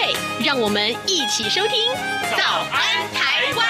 对，让我们一起收听《早安台湾》。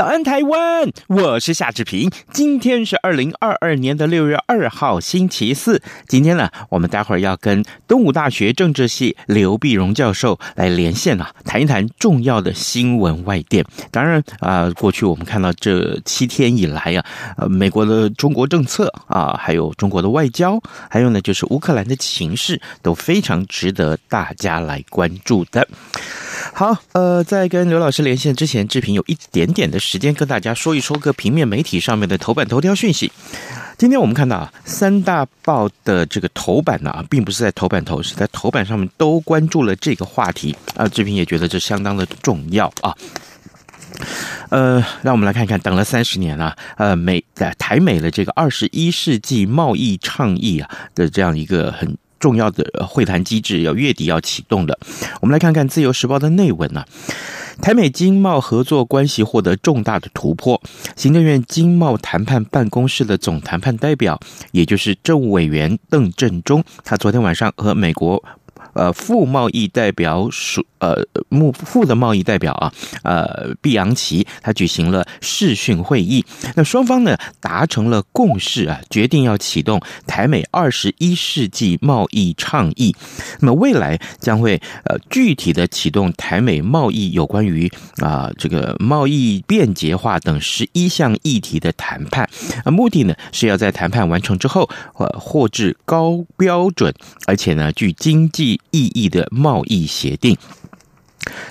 早安，台湾！我是夏志平。今天是二零二二年的六月二号，星期四。今天呢，我们待会儿要跟东吴大学政治系刘碧荣教授来连线啊，谈一谈重要的新闻外电。当然啊、过去我们看到这七天以来啊，呃，美国的中国政策啊，还有中国的外交，还有呢，就是乌克兰的情势，都非常值得大家来关注的。好，呃，在跟刘老师连线之前，志平有一点点的时间跟大家说一说个平面媒体上面的头版头条讯息。今天我们看到啊，三大报的这个头版呢，并不是在头版头，是在头版上面都关注了这个话题啊。志平也觉得这相当的重要啊。呃，让我们来看看，等了三十年了，呃，美在台美的这个二十一世纪贸易倡议啊的这样一个很。重要的会谈机制要月底要启动的，我们来看看《自由时报》的内文呢。台美经贸合作关系获得重大的突破。行政院经贸谈判办公室的总谈判代表，也就是政务委员邓振中，他昨天晚上和美国。呃，副贸易代表署呃，目副的贸易代表啊，呃，毕扬奇他举行了视讯会议。那双方呢达成了共识啊，决定要启动台美二十一世纪贸易倡议。那么未来将会呃具体的启动台美贸易有关于啊、这个贸易便捷化等十一项议题的谈判。啊，目的呢是要在谈判完成之后，呃，获致高标准，而且呢具经济。意义的贸易协定。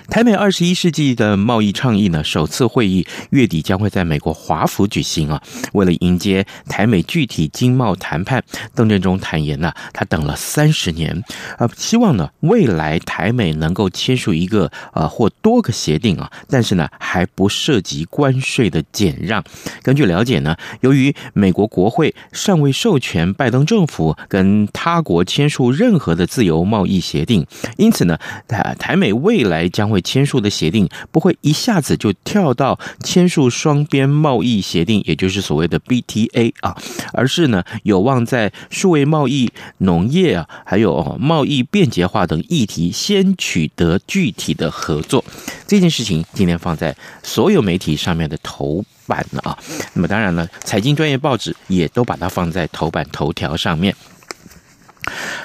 台美二十一世纪的贸易倡议呢，首次会议月底将会在美国华府举行啊。为了迎接台美具体经贸谈判，邓振中坦言呢，他等了三十年啊，希望呢未来台美能够签署一个呃或多个协定啊，但是呢还不涉及关税的减让。根据了解呢，由于美国国会尚未授权拜登政府跟他国签署任何的自由贸易协定，因此呢，台台美未来。将会签署的协定不会一下子就跳到签署双边贸易协定，也就是所谓的 BTA 啊，而是呢有望在数位贸易、农业啊，还有贸易便捷化等议题先取得具体的合作。这件事情今天放在所有媒体上面的头版了啊。那么当然了，财经专业报纸也都把它放在头版头条上面。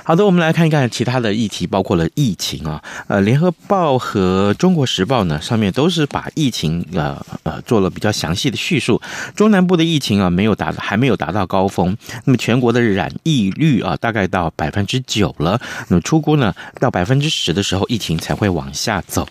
好的，我们来看一看其他的议题，包括了疫情啊，呃，联合报和中国时报呢，上面都是把疫情呃呃做了比较详细的叙述。中南部的疫情啊，没有达还没有达到高峰，那么全国的染疫率啊，大概到百分之九了。那么出估呢，到百分之十的时候，疫情才会往下走。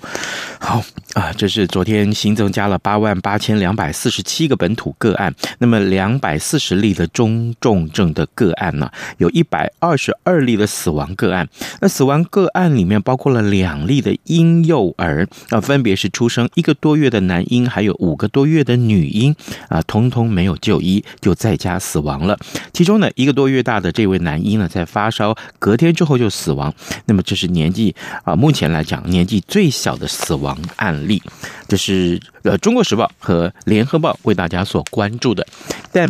好啊，这是昨天新增加了八万八千两百四十七个本土个案，那么两百四十例的中重症的个案呢，有一百二十。二例的死亡个案，那死亡个案里面包括了两例的婴幼儿，啊，分别是出生一个多月的男婴，还有五个多月的女婴，啊，通通没有就医，就在家死亡了。其中呢，一个多月大的这位男婴呢，在发烧隔天之后就死亡。那么这是年纪啊，目前来讲年纪最小的死亡案例。这是呃，《中国时报》和《联合报》为大家所关注的，但。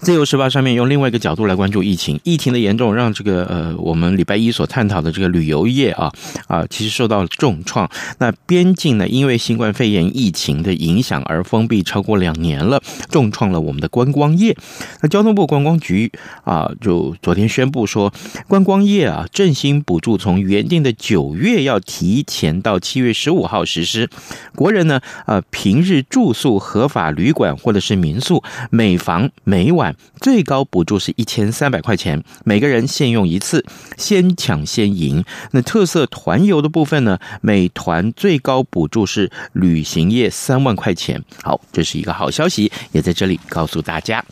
自由时报上面用另外一个角度来关注疫情，疫情的严重让这个呃，我们礼拜一所探讨的这个旅游业啊啊，其实受到了重创。那边境呢，因为新冠肺炎疫情的影响而封闭超过两年了，重创了我们的观光业。那交通部观光局啊，就昨天宣布说，观光业啊，振兴补助从原定的九月要提前到七月十五号实施。国人呢，呃，平日住宿合法旅馆或者是民宿，每房每每晚最高补助是一千三百块钱，每个人限用一次，先抢先赢。那特色团游的部分呢，每团最高补助是旅行业三万块钱。好，这是一个好消息，也在这里告诉大家。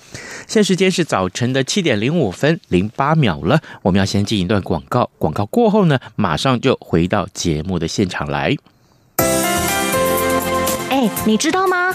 现时间是早晨的七点零五分零八秒了，我们要先进一段广告，广告过后呢，马上就回到节目的现场来。哎，你知道吗？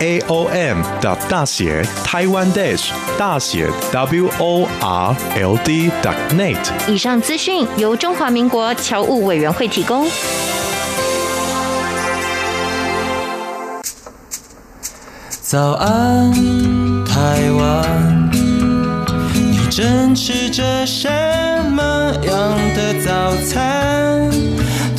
A O M 的大写台湾 dash 大写 W O R L D dot net。以上资讯由中华民国侨务委员会提供。早安，台湾，你正吃着什么样的早餐？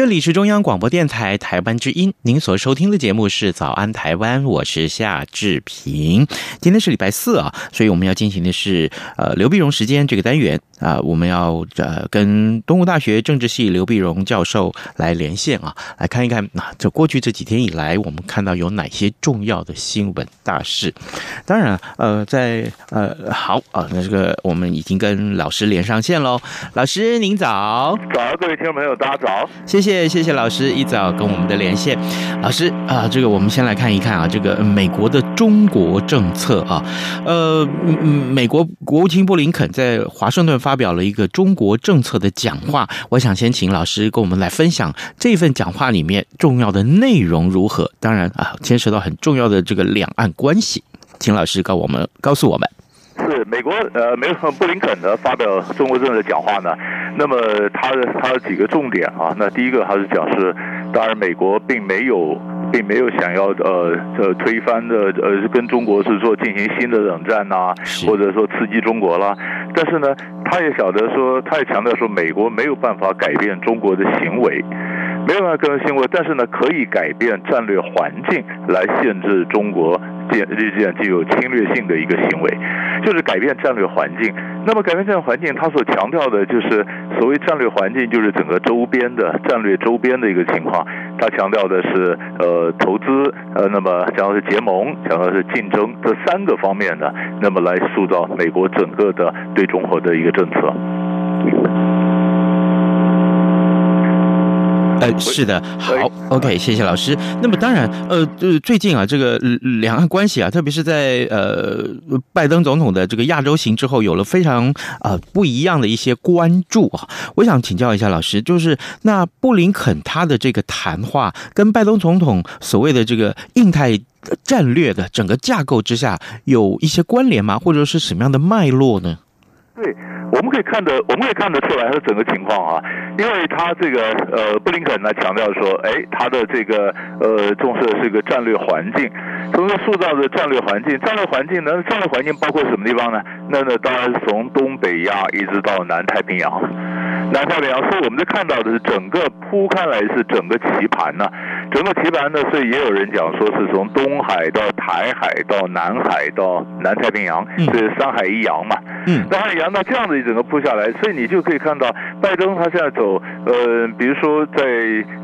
这里是中央广播电台台湾之音，您所收听的节目是《早安台湾》，我是夏志平。今天是礼拜四啊，所以我们要进行的是呃刘碧荣时间这个单元啊、我们要呃跟东吴大学政治系刘碧荣教授来连线啊，来看一看啊，这过去这几天以来，我们看到有哪些重要的新闻大事。当然呃，在呃好啊，那这个我们已经跟老师连上线喽，老师您早，早，各位听众朋友大家早，谢谢。谢谢谢老师一早跟我们的连线，老师啊，这个我们先来看一看啊，这个美国的中国政策啊，呃，美国国务卿布林肯在华盛顿发表了一个中国政策的讲话，我想先请老师跟我们来分享这份讲话里面重要的内容如何？当然啊，牵涉到很重要的这个两岸关系，请老师告我们告诉我们。是美国呃，美国布林肯呢发表中国政策讲话呢。那么他的他的几个重点啊，那第一个还是讲是，当然美国并没有并没有想要呃呃推翻的呃跟中国是说进行新的冷战呐、啊，或者说刺激中国啦，但是呢，他也晓得说，他也强调说，美国没有办法改变中国的行为。没有办法更新过，但是呢，可以改变战略环境来限制中国这这样具有侵略性的一个行为，就是改变战略环境。那么改变战略环境，他所强调的就是所谓战略环境，就是整个周边的战略周边的一个情况。他强调的是呃投资，呃那么讲的是结盟，讲的是竞争这三个方面的，那么来塑造美国整个的对中国的一个政策。呃，是的，好，OK，谢谢老师。那么当然，呃，就是最近啊，这个两岸关系啊，特别是在呃拜登总统的这个亚洲行之后，有了非常啊、呃、不一样的一些关注啊。我想请教一下老师，就是那布林肯他的这个谈话，跟拜登总统所谓的这个印太战略的整个架构之下，有一些关联吗？或者是什么样的脉络呢？对。我们可以看得，我们可以看得出来它的整个情况啊，因为他这个呃，布林肯呢强调说，哎，他的这个呃重视的是一个战略环境，从这塑造的战略环境，战略环境呢，战略环境包括什么地方呢？那呢，当然是从东北亚一直到南太平洋，南太平洋，所以我们就看到的是整个铺开来是整个棋盘呢，整个棋盘呢，所以也有人讲说是从东海到台海到南海到南太平洋，这是三海一洋嘛。嗯，那海洋，那这样子一整个铺下来，所以你就可以看到拜登他现在走，呃，比如说在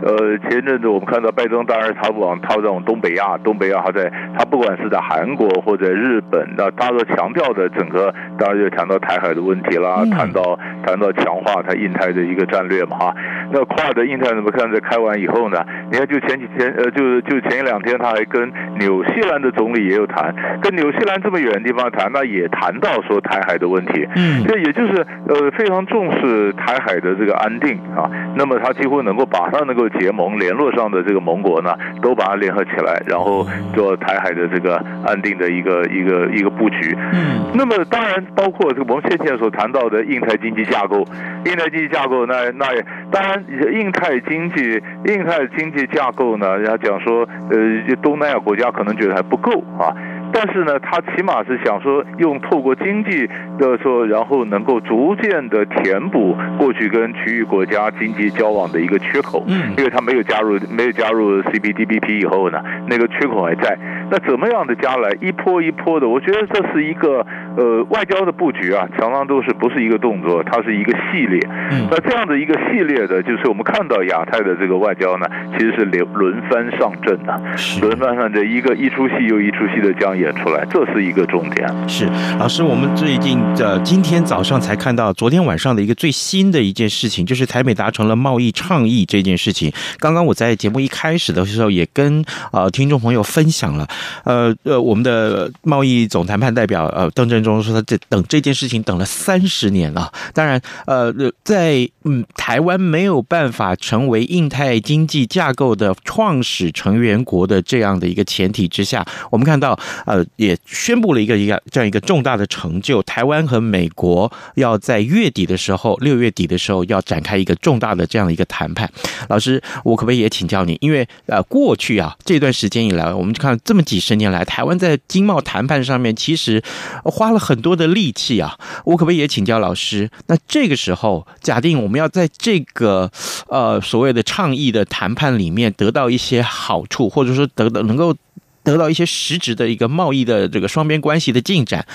呃前阵子我们看到拜登，当然他往他这种东北亚，东北亚他在他不管是在韩国或者日本，那他都强调的整个，当然就谈到台海的问题啦，谈到谈到强化他印太的一个战略嘛哈。那跨的印太怎么看？在开完以后呢，你看就前几天，呃，就是就前一两天他还跟纽西兰的总理也有谈，跟纽西兰这么远的地方谈，那也谈到说台海的问题，嗯，这也就是呃非常重视台海的这个安定啊。那么他几乎能够把他能够结盟联络上的这个盟国呢，都把它联合起来，然后做台海的这个安定的一个一个一个布局。嗯，那么当然包括这个我们先前所谈到的印太经济架构，印太经济架构那那也当然印太经济印太经济架构呢，人家讲说呃东南亚国家可能觉得还不够啊。但是呢，他起码是想说，用透过经济的说，然后能够逐渐的填补过去跟区域国家经济交往的一个缺口。嗯，因为他没有加入，没有加入 C P D B P 以后呢，那个缺口还在。那怎么样的加来一波一波的？我觉得这是一个呃外交的布局啊，常常都是不是一个动作，它是一个系列。嗯，那这样的一个系列的，就是我们看到亚太的这个外交呢，其实是轮轮番上阵的，轮番上阵，一个一出戏又一出戏的这样演出来，这是一个重点。是老师，我们最近的今天早上才看到，昨天晚上的一个最新的一件事情，就是台美达成了贸易倡议这件事情。刚刚我在节目一开始的时候，也跟呃听众朋友分享了。呃呃，我们的贸易总谈判代表呃邓振中说，他这等这件事情等了三十年了。当然，呃，在嗯台湾没有办法成为印太经济架构的创始成员国的这样的一个前提之下，我们看到呃也宣布了一个一个这样一个重大的成就，台湾和美国要在月底的时候，六月底的时候要展开一个重大的这样的一个谈判。老师，我可不可以也请教你？因为呃过去啊这段时间以来，我们就看这么几十年来，台湾在经贸谈判上面其实花很多的力气啊。我可不可以也请教老师？那这个时候，假定我们要在这个呃所谓的倡议的谈判里面得到一些好处，或者说得到能够得到一些实质的一个贸易的这个双边关系的进展，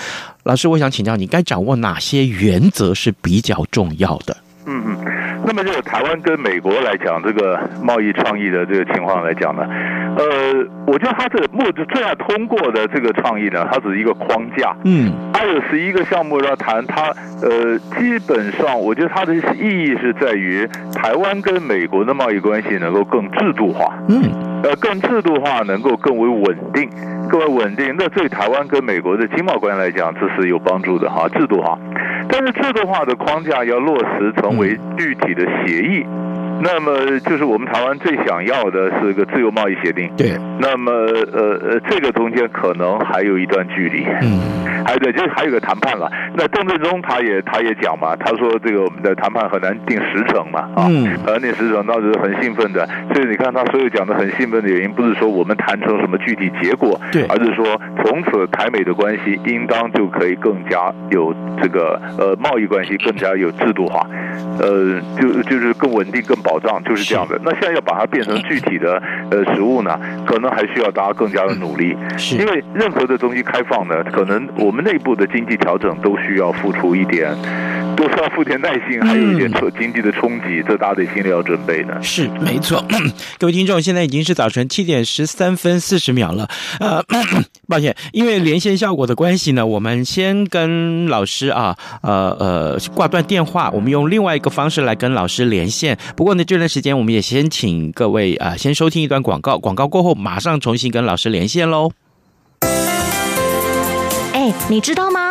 老师，我想请教你，该掌握哪些原则是比较重要的？嗯嗯，那么这个台湾跟美国来讲，这个贸易倡议的这个情况来讲呢，呃，我觉得它这个目最要通过的这个倡议呢，它只是一个框架。嗯，它有十一个项目要谈，它呃，基本上我觉得它的意义是在于台湾跟美国的贸易关系能够更制度化。嗯，呃，更制度化，能够更为稳定，各位稳定。那对台湾跟美国的经贸关系来讲，这是有帮助的哈，制度哈。但是制度化的框架要落实成为具体的协议，那么就是我们台湾最想要的是个自由贸易协定。对，那么呃呃，这个中间可能还有一段距离。嗯，还有对，就是还有个谈判了。那邓振中他也他也讲嘛，他说这个我们的谈判很难定时程嘛，啊，很难定时程，那是很兴奋的。所以你看他所有讲的很兴奋的原因，不是说我们谈成什么具体结果，对，而是说从此台美的关系应当就可以更加有这个。呃，贸易关系更加有制度化，呃，就就是更稳定、更保障，就是这样的。那现在要把它变成具体的呃食物呢，可能还需要大家更加的努力。是，因为任何的东西开放呢，可能我们内部的经济调整都需要付出一点，多少付点耐心，还有一点经济的冲击，这大家得心里要准备的。是，没错。各位听众，现在已经是早晨七点十三分四十秒了。呃，抱歉，因为连线效果的关系呢，我们先跟老师啊。呃呃，挂断电话，我们用另外一个方式来跟老师连线。不过呢，这段时间我们也先请各位啊、呃，先收听一段广告，广告过后马上重新跟老师连线喽。哎，你知道吗？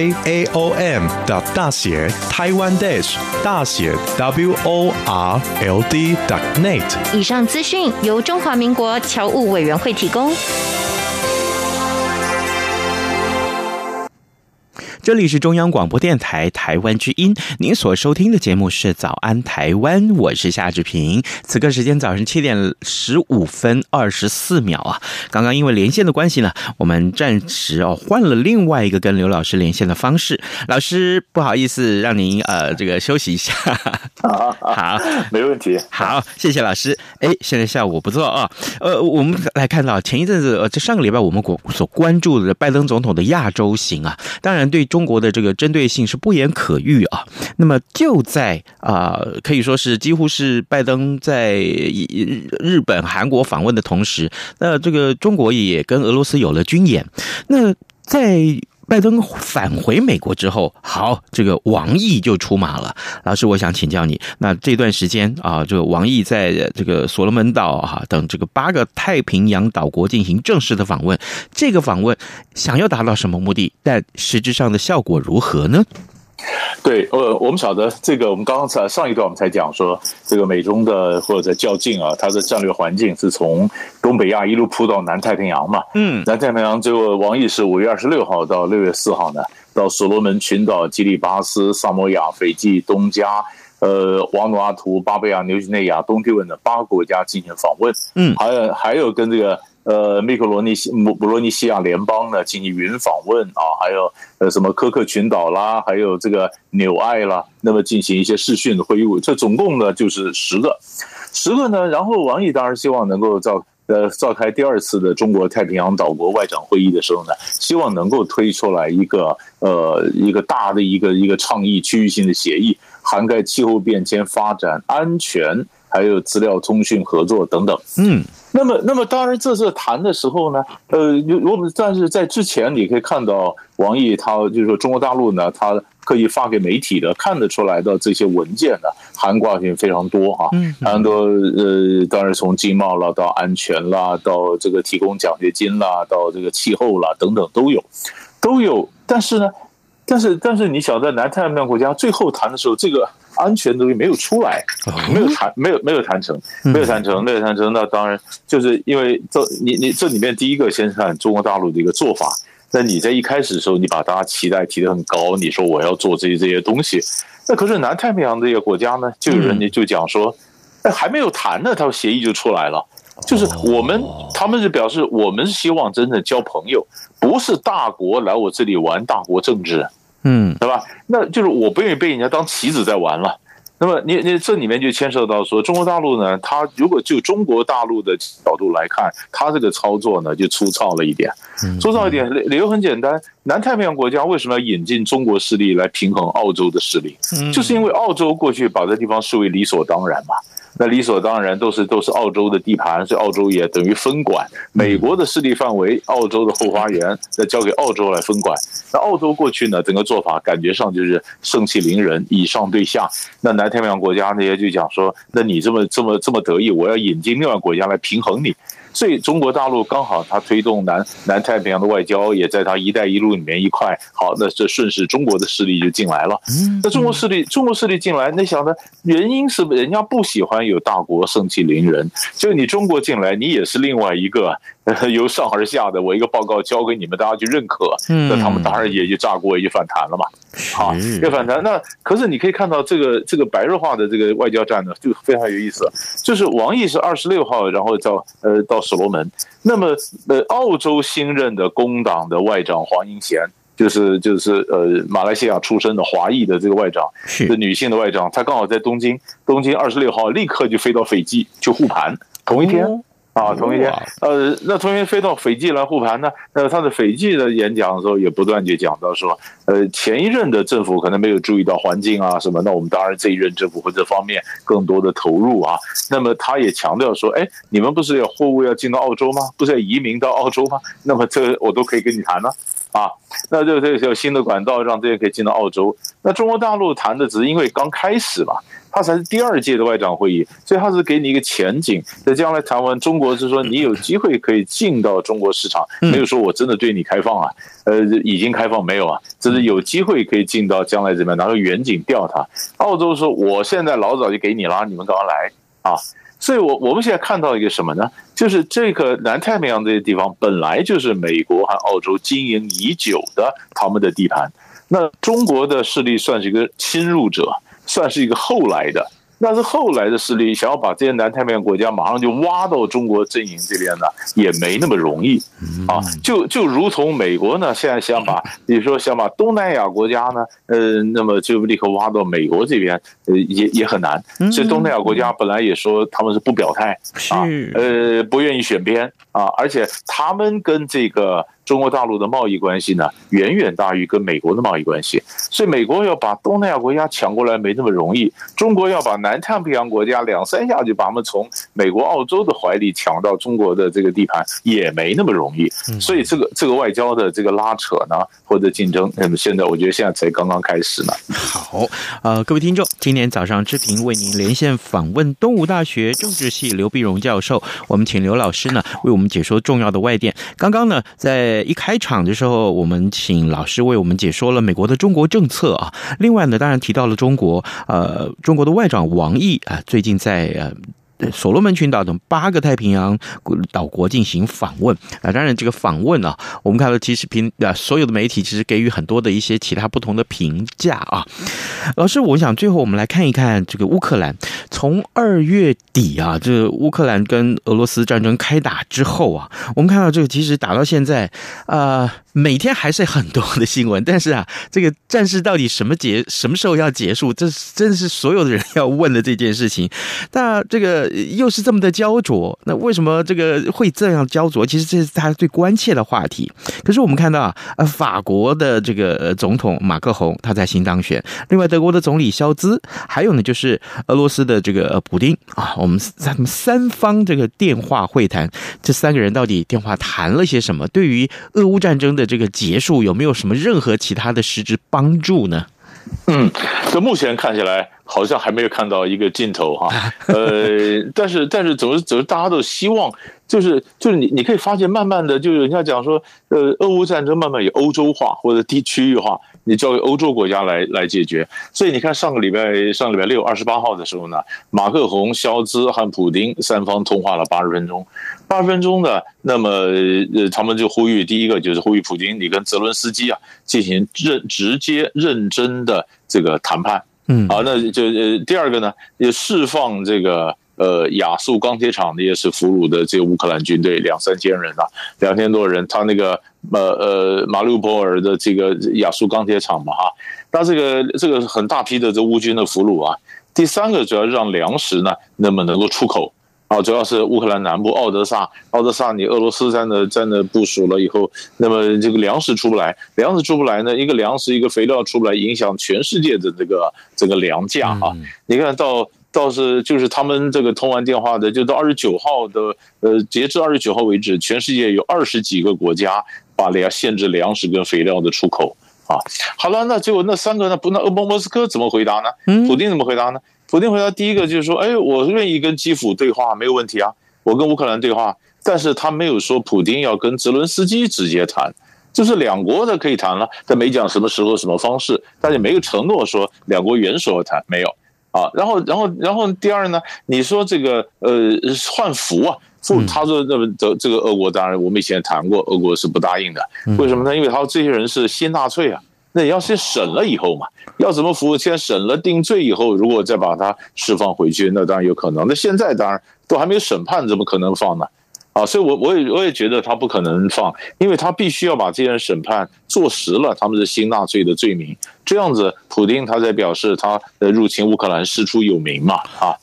a o m 的大写台湾 dash 大写 w o r l d net。以上资讯由中华民国侨务委员会提供。这里是中央广播电台台湾之音，您所收听的节目是《早安台湾》，我是夏志平。此刻时间早上七点十五分二十四秒啊！刚刚因为连线的关系呢，我们暂时哦换了另外一个跟刘老师连线的方式。老师不好意思，让您呃这个休息一下。好，好，没问题。好，谢谢老师。哎，现在下午不错啊。呃，我们来看到前一阵子，呃，这上个礼拜我们国所关注的拜登总统的亚洲行啊，当然对。中国的这个针对性是不言可喻啊。那么就在啊、可以说是几乎是拜登在日本、韩国访问的同时，那这个中国也跟俄罗斯有了军演。那在拜登返回美国之后，好，这个王毅就出马了。老师，我想请教你，那这段时间啊，这个王毅在这个所罗门岛哈等这个八个太平洋岛国进行正式的访问，这个访问想要达到什么目的？但实质上的效果如何呢？对，呃，我们晓得这个，我们刚刚才上一段我们才讲说，这个美中的或者在较劲啊，它的战略环境是从东北亚一路铺到南太平洋嘛。嗯，南太平洋最后王毅是五月二十六号到六月四号呢，到所罗门群岛、基里巴斯、萨摩亚、斐济、东加、呃，瓦努阿图、巴贝亚、纽几内亚、东帝汶的八个国家进行访问。嗯，还有还有跟这个。呃，密克罗尼西姆布罗尼西亚联邦呢进行云访问啊，还有呃什么科克群岛啦，还有这个纽埃啦，那么进行一些视讯的会议，这总共呢就是十个，十个呢。然后王毅当然希望能够召呃召开第二次的中国太平洋岛国外长会议的时候呢，希望能够推出来一个呃一个大的一个一个倡议区域性的协议，涵盖气候变迁、发展、安全，还有资料通讯合作等等。嗯。那么，那么当然，这次谈的时候呢，呃，我们但是在之前，你可以看到王毅他就是说中国大陆呢，他可以发给媒体的看得出来的这些文件呢，涵盖性非常多哈，很多呃，当然从经贸了到安全啦，到这个提供奖学金啦，到这个气候啦等等都有，都有。但是呢，但是但是你想在南太平洋国家最后谈的时候，这个。安全东西没有出来，没有谈，没有没有谈成，没有谈成，没有谈成。那当然就是因为这你你这里面第一个先看中国大陆的一个做法。那你在一开始的时候，你把大家期待提得很高，你说我要做这些这些东西。那可是南太平洋这些国家呢，就有人家就讲说，那，还没有谈呢，他协议就出来了。就是我们他们是表示，我们希望真正交朋友，不是大国来我这里玩大国政治。嗯，对吧？那就是我不愿意被人家当棋子在玩了。那么你你这里面就牵涉到说，中国大陆呢，它如果就中国大陆的角度来看，它这个操作呢就粗糙了一点。粗糙一点，理由很简单，南太平洋国家为什么要引进中国势力来平衡澳洲的势力？就是因为澳洲过去把这地方视为理所当然嘛。那理所当然都是都是澳洲的地盘，所以澳洲也等于分管美国的势力范围，澳洲的后花园，再交给澳洲来分管。那澳洲过去呢，整个做法感觉上就是盛气凌人，以上对下。那南太平洋国家那些就讲说，那你这么这么这么得意，我要引进另外国家来平衡你。所以中国大陆刚好它推动南南太平洋的外交，也在它“一带一路”里面一块。好，那这顺势中国的势力就进来了。那中国势力，中国势力进来，那想呢原因是人家不喜欢有大国盛气凌人，就你中国进来，你也是另外一个。由上而下的，我一个报告交给你们，大家去认可，那他们当然也就炸锅，也就反弹了嘛。好，也反弹。那可是你可以看到，这个这个白热化的这个外交战呢，就非常有意思。就是王毅是二十六号，然后到呃到所罗门。那么呃，澳洲新任的工党的外长黄英贤，就是就是呃马来西亚出身的华裔的这个外长，是女性的外长，她刚好在东京，东京二十六号立刻就飞到斐济去护盘，同一天。啊，同一天，呃，那同一天飞到斐济来护盘呢。那他的斐济的演讲的时候，也不断就讲到说，呃，前一任的政府可能没有注意到环境啊什么。那我们当然这一任政府会这方面更多的投入啊。那么他也强调说，哎，你们不是有货物要进到澳洲吗？不是要移民到澳洲吗？那么这我都可以跟你谈呢。啊，那就这有新的管道让这些可以进到澳洲。那中国大陆谈的只是因为刚开始嘛。它才是第二届的外长会议，所以它是给你一个前景，在将来台湾中国是说你有机会可以进到中国市场，没有说我真的对你开放啊，呃，已经开放没有啊，只是有机会可以进到将来怎么样拿个远景钓它。澳洲说我现在老早就给你了，你们赶快来啊！所以我我们现在看到一个什么呢？就是这个南太平洋这些地方本来就是美国和澳洲经营已久的他们的地盘，那中国的势力算是一个侵入者。算是一个后来的，那是后来的势力，想要把这些南太平洋国家马上就挖到中国阵营这边呢，也没那么容易啊。就就如同美国呢，现在想把，比如说想把东南亚国家呢，呃，那么就立刻挖到美国这边，呃，也也很难。所以东南亚国家本来也说他们是不表态啊，呃，不愿意选边啊，而且他们跟这个。中国大陆的贸易关系呢，远远大于跟美国的贸易关系，所以美国要把东南亚国家抢过来没那么容易。中国要把南太平洋国家两三下就把他们从美国、澳洲的怀里抢到中国的这个地盘，也没那么容易。所以这个这个外交的这个拉扯呢，或者竞争，那么现在我觉得现在才刚刚开始呢。好，呃，各位听众，今天早上之平为您连线访问东吴大学政治系刘碧荣教授，我们请刘老师呢为我们解说重要的外电。刚刚呢在。一开场的时候，我们请老师为我们解说了美国的中国政策啊。另外呢，当然提到了中国，呃，中国的外长王毅啊，最近在呃。所罗门群岛等八个太平洋岛国进行访问啊，当然这个访问啊，我们看到其实评啊，所有的媒体其实给予很多的一些其他不同的评价啊。老师，我想最后我们来看一看这个乌克兰，从二月底啊，这个乌克兰跟俄罗斯战争开打之后啊，我们看到这个其实打到现在啊。每天还是很多的新闻，但是啊，这个战事到底什么结什么时候要结束？这真的是所有的人要问的这件事情。那这个又是这么的焦灼，那为什么这个会这样焦灼？其实这是他最关切的话题。可是我们看到啊，呃，法国的这个总统马克宏他在新当选，另外德国的总理肖兹，还有呢就是俄罗斯的这个普丁啊，我们三三方这个电话会谈，这三个人到底电话谈了些什么？对于俄乌战争的。的这个结束有没有什么任何其他的实质帮助呢？嗯，这目前看起来好像还没有看到一个尽头哈。呃，但是但是总是总是大家都希望，就是就是你你可以发现，慢慢的就是人家讲说，呃，俄乌战争慢慢有欧洲化或者地区域化。你交给欧洲国家来来解决，所以你看上个礼拜上个礼拜六二十八号的时候呢，马克宏、肖兹和普丁三方通话了八十分钟，八十分钟的，那么呃他们就呼吁第一个就是呼吁普京，你跟泽伦斯基啊进行认直接认真的这个谈判，嗯，好，那就呃第二个呢也释放这个。呃，亚速钢铁厂的也是俘虏的这个乌克兰军队两三千人呐，两千多人。他那个呃呃马里乌波尔的这个亚速钢铁厂嘛哈，那这个这个很大批的这乌军的俘虏啊。第三个主要让粮食呢那么能够出口啊，主要是乌克兰南部奥德萨，奥德萨你俄罗斯在那在那部署了以后，那么这个粮食出不来，粮食出不来呢，一个粮食一个肥料出不来，影响全世界的这个这个粮价啊。你看到。倒是就是他们这个通完电话的，就到二十九号的，呃，截至二十九号为止，全世界有二十几个国家把粮限制粮食跟肥料的出口啊。好了，那结果那三个那？不，那莫莫斯科怎么回答呢？普京怎么回答呢？普京回答第一个就是说，哎，我愿意跟基辅对话，没有问题啊，我跟乌克兰对话，但是他没有说普京要跟泽伦斯基直接谈，就是两国的可以谈了，但没讲什么时候什么方式，但也没有承诺说两国元首要谈，没有。啊，然后，然后，然后，第二呢？你说这个呃，换服啊，俘，他说那么这这个俄国当然我们以前谈过，俄国是不答应的。为什么呢？因为他说这些人是新纳粹啊，那也要先审了以后嘛，要怎么服？先审了定罪以后，如果再把他释放回去，那当然有可能。那现在当然都还没有审判，怎么可能放呢？啊，所以我我也我也觉得他不可能放，因为他必须要把这些人审判坐实了他们是新纳粹的罪名，这样子，普京他在表示他的入侵乌克兰师出有名嘛啊，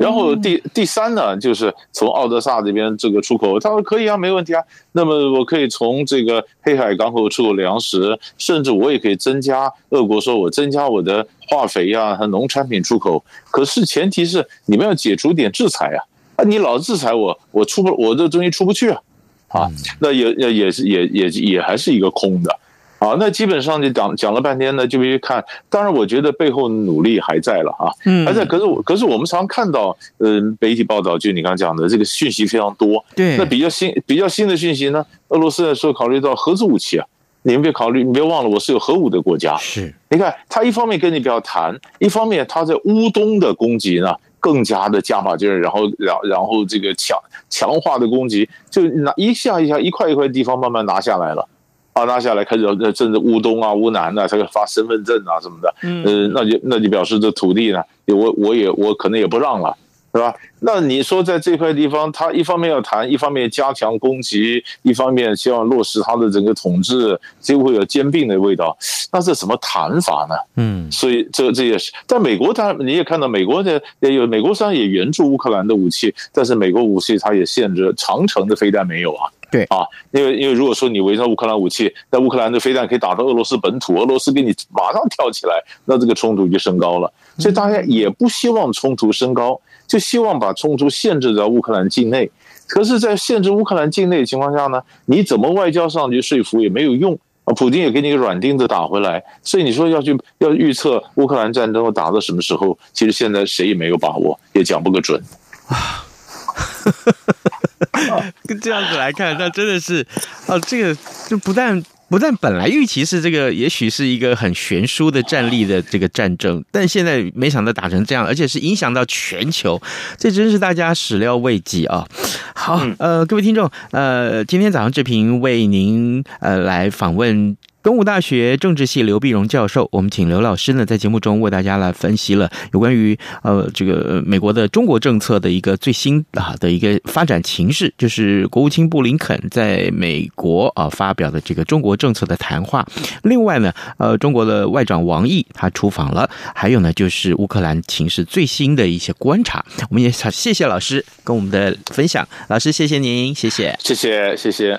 然后第第三呢，就是从奥德萨这边这个出口，他说可以啊，没问题啊，那么我可以从这个黑海港口出口粮食，甚至我也可以增加，俄国说我增加我的化肥呀和农产品出口，可是前提是你们要解除点制裁啊。你老制裁我，我出不，我这东西出不去啊，啊，那也也也是也也也还是一个空的，啊，那基本上就讲讲了半天呢，就必须看。当然，我觉得背后努力还在了啊，嗯还在。可是我可是我们常看到，呃，媒体报道，就你刚刚讲的这个讯息非常多。对，那比较新比较新的讯息呢，俄罗斯说考虑到核子武器啊，你们别考虑，你别忘了，我是有核武的国家。是，你看他一方面跟你不要谈，一方面他在乌东的攻击呢。更加的加把劲儿，然后，然然后这个强强化的攻击，就拿一下一下一块一块地方慢慢拿下来了，啊，拿下来开始甚至乌东啊、乌南啊，这个发身份证啊什么的，嗯，呃，那就那就表示这土地呢，我我也我可能也不让了。是吧？那你说在这块地方，他一方面要谈，一方面加强攻击，一方面希望落实他的整个统治，就会有兼并的味道。那这怎么谈法呢？嗯，所以这这也是在美国，当然你也看到美国的也有，美国虽然也援助乌克兰的武器，但是美国武器它也限制长城的飞弹没有啊。对啊，因为因为如果说你围绕乌克兰武器，那乌克兰的飞弹可以打到俄罗斯本土，俄罗斯给你马上跳起来，那这个冲突就升高了。所以大家也不希望冲突升高。就希望把冲突限制在乌克兰境内，可是，在限制乌克兰境内的情况下呢，你怎么外交上去说服也没有用啊！普京也给你个软钉子打回来，所以你说要去要预测乌克兰战争会打到什么时候，其实现在谁也没有把握，也讲不个准啊。这样子来看，那真的是啊，这个就不但。不但本来预期是这个，也许是一个很悬殊的战力的这个战争，但现在没想到打成这样，而且是影响到全球，这真是大家始料未及啊！好，呃，各位听众，呃，今天早上志平为您呃来访问。东吴大学政治系刘碧荣教授，我们请刘老师呢在节目中为大家来分析了有关于呃这个美国的中国政策的一个最新啊的一个发展情势，就是国务卿布林肯在美国啊发表的这个中国政策的谈话。另外呢，呃，中国的外长王毅他出访了，还有呢就是乌克兰情势最新的一些观察。我们也想谢谢老师跟我们的分享，老师谢谢您，谢谢，谢谢，谢谢。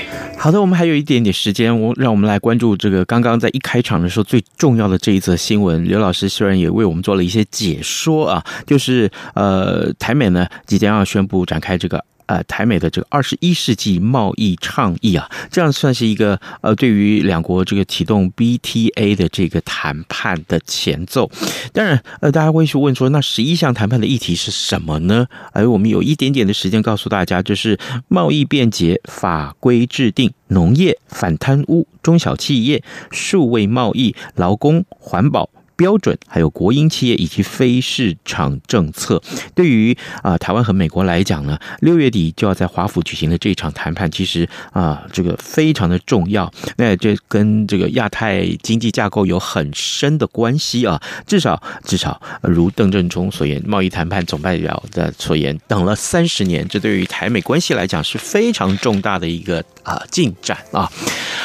好的，我们还有一点点时间，我让我们来关注这个刚刚在一开场的时候最重要的这一则新闻。刘老师虽然也为我们做了一些解说啊，就是呃，台美呢即将要宣布展开这个。呃，台美的这个二十一世纪贸易倡议啊，这样算是一个呃，对于两国这个启动 BTA 的这个谈判的前奏。当然，呃，大家会去问说，那十一项谈判的议题是什么呢？而我们有一点点的时间告诉大家，就是贸易便捷、法规制定、农业、反贪污、中小企业、数位贸易、劳工、环保。标准，还有国营企业以及非市场政策。对于啊、台湾和美国来讲呢，六月底就要在华府举行的这场谈判，其实啊、这个非常的重要。那这跟这个亚太经济架构有很深的关系啊。至少至少如邓正中所言，贸易谈判总代表的所言，等了三十年，这对于台美关系来讲是非常重大的一个啊、进展啊。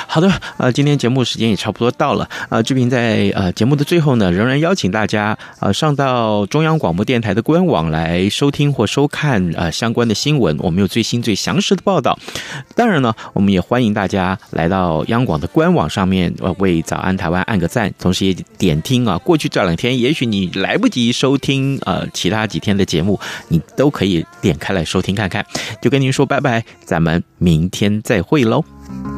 好的，呃，今天节目时间也差不多到了，呃，志平在呃节目的最后呢仍然邀请大家呃上到中央广播电台的官网来收听或收看呃相关的新闻，我们有最新最详实的报道。当然呢，我们也欢迎大家来到央广的官网上面，呃，为早安台湾按个赞，同时也点听啊。过去这两天，也许你来不及收听呃其他几天的节目，你都可以点开来收听看看。就跟您说拜拜，咱们明天再会喽。